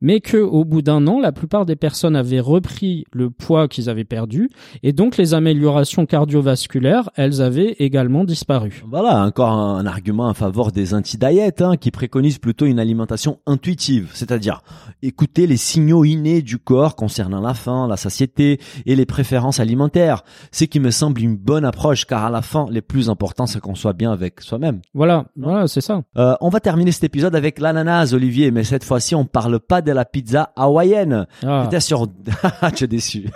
mais que au bout d'un an, la plupart des personnes avaient repris le poids qu'ils avaient perdu et donc les améliorations cardiovasculaires, elles avaient également disparu. Voilà, encore un argument argument en faveur des anti-diet hein, qui préconisent plutôt une alimentation intuitive, c'est-à-dire écouter les signaux innés du corps concernant la faim, la satiété et les préférences alimentaires. Ce qui me semble une bonne approche car à la fin, les plus important c'est qu'on soit bien avec soi-même. Voilà, voilà, c'est ça. Euh, on va terminer cet épisode avec l'ananas, Olivier, mais cette fois-ci, on parle pas de la pizza hawaïenne. Ah. C'était sur, tu es déçu.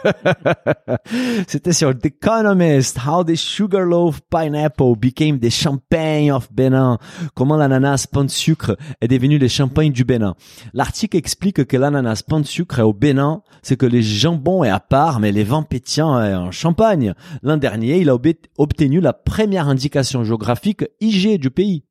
C'était sur The Economist, how the sugarloaf pineapple became the champagne of Comment l'ananas pain de sucre est devenu le champagne du Bénin? L'article explique que l'ananas pain de sucre est au Bénin, c'est que les jambons est à part, mais les vins pétillants est en Champagne. L'an dernier, il a obtenu la première indication géographique IG du pays.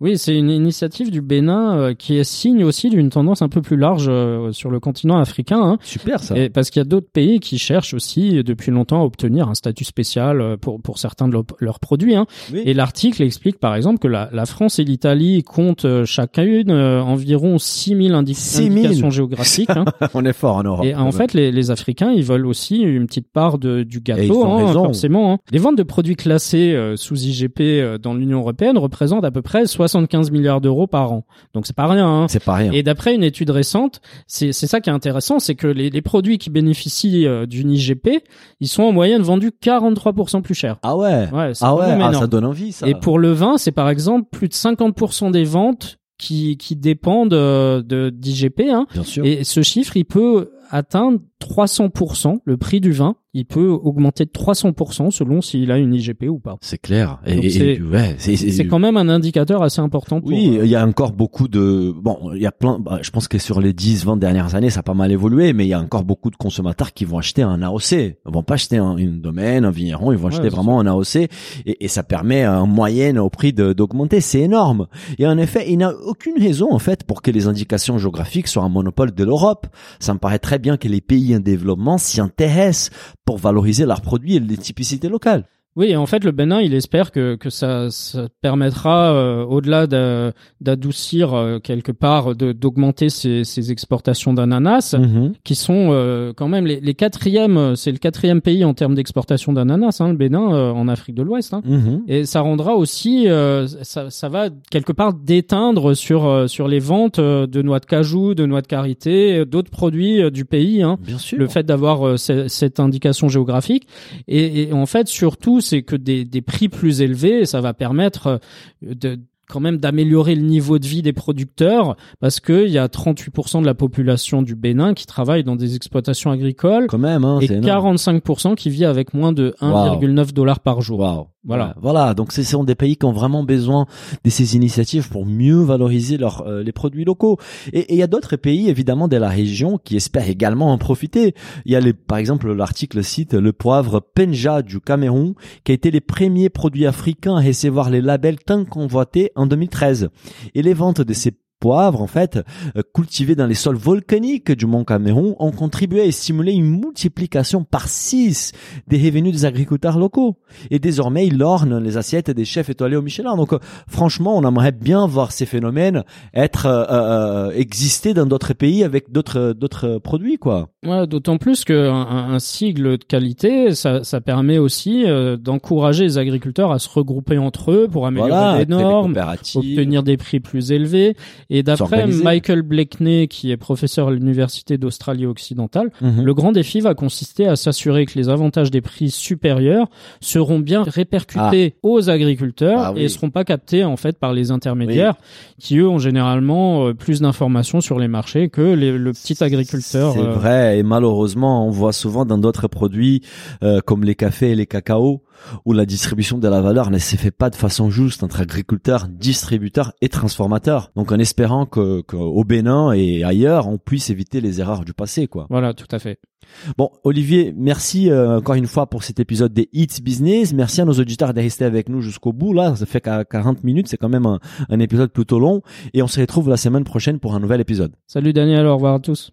Oui, c'est une initiative du Bénin euh, qui est signe aussi d'une tendance un peu plus large euh, sur le continent africain. Hein. Super ça. Et parce qu'il y a d'autres pays qui cherchent aussi depuis longtemps à obtenir un statut spécial euh, pour pour certains de leurs- leurs produits. Hein. Oui. Et l'article explique par exemple que la, la France et l'Italie comptent euh, chacune environ 6000 indi 6 000. indications géographiques. hein. on est fort en Europe. Et en fait, les, les Africains, ils veulent aussi une petite part de, du gâteau, forcément. Les ventes de produits classés sous IGP dans l'Union européenne représentent à peu près 75 milliards d'euros par an. Donc c'est pas rien. Hein. c'est pas rien. Et d'après une étude récente, c'est c'est ça qui est intéressant, c'est que les, les produits qui bénéficient euh, d'une IGP, ils sont en moyenne vendus 43% plus cher. Ah ouais. Ouais, Ah ouais, ah, ça donne envie ça. Et pour le vin, c'est par exemple plus de 50% des ventes qui, qui dépendent euh, de d'IGP. Hein. Bien sûr. Et ce chiffre, il peut atteindre 300%, le prix du vin, il peut augmenter de 300% selon s'il a une IGP ou pas. C'est clair. Et, et- c'est- ouais, c'est C'est quand même un indicateur assez important pour... Oui, euh, il y a encore beaucoup de bon, il y a plein bah, je pense que sur les 10 20 dernières années, ça a pas mal évolué, mais il y a encore beaucoup de consommateurs qui vont acheter un AOC. Ils vont pas acheter un, une domaine, un vigneron, ils vont acheter vraiment un AOC et, et ça permet en moyenne au prix d'augmenter, c'est énorme. Et en effet, il n'y a aucune raison en fait pour que les indications géographiques soient un monopole de l'Europe. Ça me paraît très bien que les pays en développement s'y intéressent pour valoriser leurs produits et les typicités locales. Oui, et en fait, le Bénin, il espère que, que ça, ça permettra, euh, au-delà d'a- d'adoucir euh, quelque part, d'augmenter ses, ses exportations d'ananas, Mhm. qui sont euh, quand même les, les quatrièmes, c'est le quatrième pays en termes d'exportation d'ananas, hein, le Bénin, en Afrique de l'Ouest. Hein. Mhm. Et ça rendra aussi, ça, ça va quelque part déteindre sur sur les ventes de noix de cajou, de noix de karité, d'autres produits du pays. Hein. Bien sûr. Le fait d'avoir ce- cette indication géographique et, et en fait surtout c'est que des, des prix plus élevés, ça va permettre euh, de quand même d'améliorer le niveau de vie des producteurs parce que il y a 38% de la population du Bénin qui travaille dans des exploitations agricoles Quand même, hein, et c'est énorme. 45% qui vit avec moins de 1,9 dollars par jour. Waouh. Voilà. Ouais, voilà. Donc, ce sont des pays qui ont vraiment besoin de ces initiatives pour mieux valoriser leurs euh, les produits locaux. Et et il y a d'autres pays, évidemment, de la région qui espèrent également en profiter. Il y a les, par exemple, l'article cite le poivre Penja du Cameroun, qui a été les premiers produits africains à recevoir les labels tant convoités en 2013. Et les ventes de ces poivres, en fait, euh, cultivés dans les sols volcaniques du Mont Cameroun, ont contribué à stimuler une multiplication par six des revenus des agriculteurs locaux et désormais il orne les assiettes des chefs étoilés au Michelin. Donc euh, franchement, on aimerait bien voir ces phénomènes être euh, euh, exister dans d'autres pays avec d'autres d'autres produits quoi. Ouais, d'autant plus qu'un un, un sigle de qualité, ça, ça permet aussi euh, d'encourager les agriculteurs à se regrouper entre eux pour améliorer Voilà, les normes, obtenir des prix plus élevés. Et d'après. Michael Blakeney, qui est professeur à l'université d'Australie occidentale, Mhm. le grand défi va consister à s'assurer que les avantages des prix supérieurs seront bien répercutés aux agriculteurs Ah oui. et seront pas captés en fait par les intermédiaires qui eux ont généralement euh, plus d'informations sur les marchés que les- le petit agriculteur. C'est euh, vrai et malheureusement on voit souvent dans d'autres produits euh, comme les cafés et les cacao où la distribution de la valeur ne se fait pas de façon juste entre agriculteurs, distributeurs et transformateurs. Donc en espérant que, que au Bénin et ailleurs on puisse éviter les erreurs du passé quoi. Voilà, tout à fait. Bon, Olivier, merci euh, encore une fois pour cet épisode des Hits Business. Merci à nos auditeurs de rester avec nous jusqu'au bout. Là, ça fait qu'à 40 minutes, c'est quand même un, un épisode plutôt long. Et on se retrouve la semaine prochaine pour un nouvel épisode. Salut Daniel, au revoir à tous.